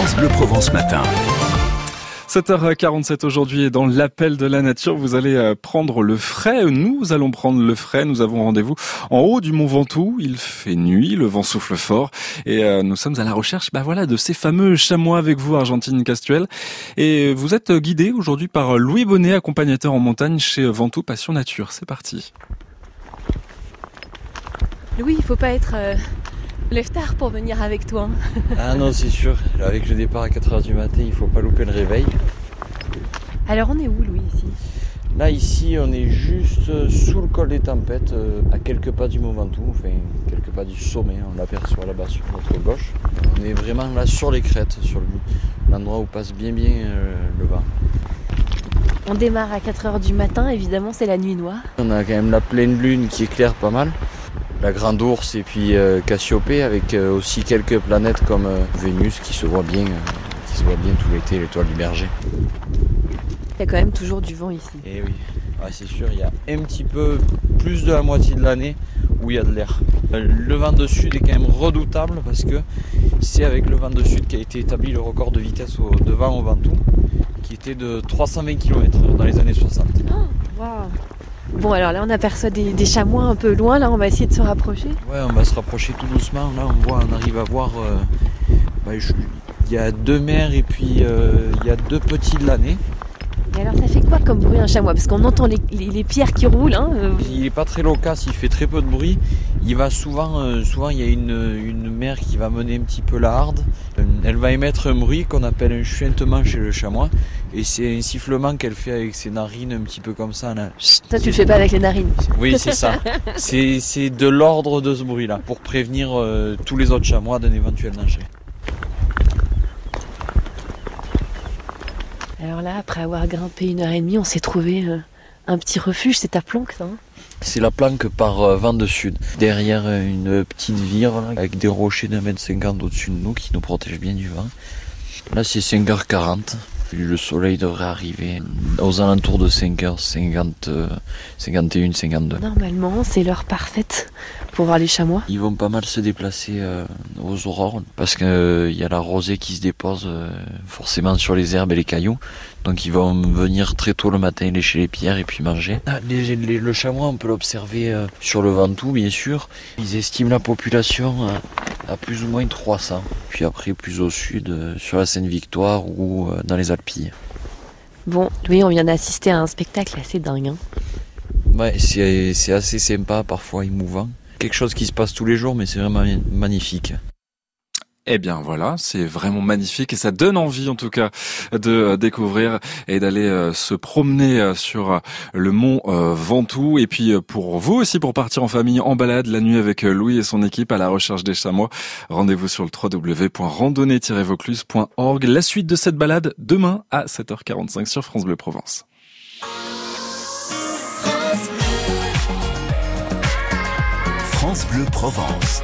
France Bleu Provence Matin. 7h47 aujourd'hui et dans l'appel de la nature, vous allez euh, prendre le frais. Nous allons prendre le frais. Nous avons rendez-vous en haut du Mont Ventoux. Il fait nuit, le vent souffle fort et euh, nous sommes à la recherche, bah voilà, de ces fameux chamois avec vous, Argentine Castuel. Et vous êtes guidé aujourd'hui par Louis Bonnet, accompagnateur en montagne chez Ventoux Passion Nature. C'est parti. Louis, il faut pas être euh, lève tard pour venir avec toi. hein. Ah non, c'est sûr. Avec le départ à 4h du matin, il faut pas louper le réveil. Alors on est où Louis ici? Là, ici, on est juste euh, sous le col des tempêtes, euh, à quelques pas du Mont Ventoux, enfin, quelques pas du sommet. On l'aperçoit là-bas sur notre gauche. On est vraiment là sur les crêtes, sur le- l'endroit où passe bien bien euh, le vent. On démarre à 4h du matin, évidemment c'est la nuit noire. On a quand même la pleine lune qui éclaire pas mal. La grande ours et puis euh, Cassiopée avec euh, aussi quelques planètes comme euh, Vénus qui se voit bien, qui se voit bien tout l'été, l'étoile du berger. Il y a quand même toujours du vent ici. Et oui, Ouais, c'est sûr, il y a un petit peu plus de la moitié de l'année où il y a de l'air. Le vent de sud est quand même redoutable parce que c'est avec le vent de sud qu'a été établi le record de vitesse au, de vent au Ventoux qui était de 320 km dans les années 60. Bon alors là on aperçoit des, chamois un peu loin, là on va essayer de se rapprocher. Ouais, on va se rapprocher tout doucement. Là, on voit, on arrive à voir. euh, bah, il y a deux mères et puis euh, il y a deux petits de l'année. Alors ça fait quoi comme bruit un chamois? Parce qu'on entend les, les- les pierres qui roulent. Hein, euh. Il est pas très loquace, il fait très peu de bruit. Il va souvent, euh, souvent il y a une, une mère qui va mener un petit peu la harde. Euh, Elle va émettre un bruit qu'on appelle un chuintement chez le chamois. Et c'est un sifflement qu'elle fait avec ses narines un petit peu comme ça. Là. Ça tu le fais pas avec les narines. Oui, c'est ça. C'est de l'ordre de ce bruit-là pour prévenir euh, tous les autres chamois d'un éventuel danger. Alors là après avoir grimpé une heure et demie on s'est trouvé euh, un petit refuge, c'est ta planque C'est la planque par euh, vent de sud. Derrière euh, une petite vire avec des rochers d'un mètre cinquante au-dessus de nous qui nous protègent bien du vent. Là c'est 5h40. Le soleil devrait arriver aux alentours de 5h50, euh, 51, 52. Normalement c'est l'heure parfaite pour voir les chamois. Ils vont pas mal se déplacer euh, aux aurores parce qu'il y a la rosée qui se dépose euh, forcément sur les herbes et les cailloux. Donc ils vont venir très tôt le matin lécher les pierres et puis manger. Ah, les- les- le chamois, on peut l'observer euh, sur le Ventoux bien sûr. Ils estiment la population à, plus ou moins 300. Puis après plus au sud, euh, sur la Seine-Victoire ou euh, dans les Alpilles. Bon Louis on vient d'assister à un spectacle assez dingue. hein. Ouais, c'est assez sympa, parfois émouvant. Quelque chose qui se passe tous les jours, mais c'est vraiment magnifique. Eh bien voilà, c'est vraiment magnifique et ça donne envie en tout cas de euh, découvrir et d'aller euh, se promener euh, sur le mont Ventoux et puis pour vous aussi pour partir en famille en balade la nuit avec Louis et son équipe à la recherche des chamois. Rendez-vous sur le www.randonnée-vaucluse.org. La suite de cette balade demain à 7h45 sur France Bleu Provence. France Bleu Provence.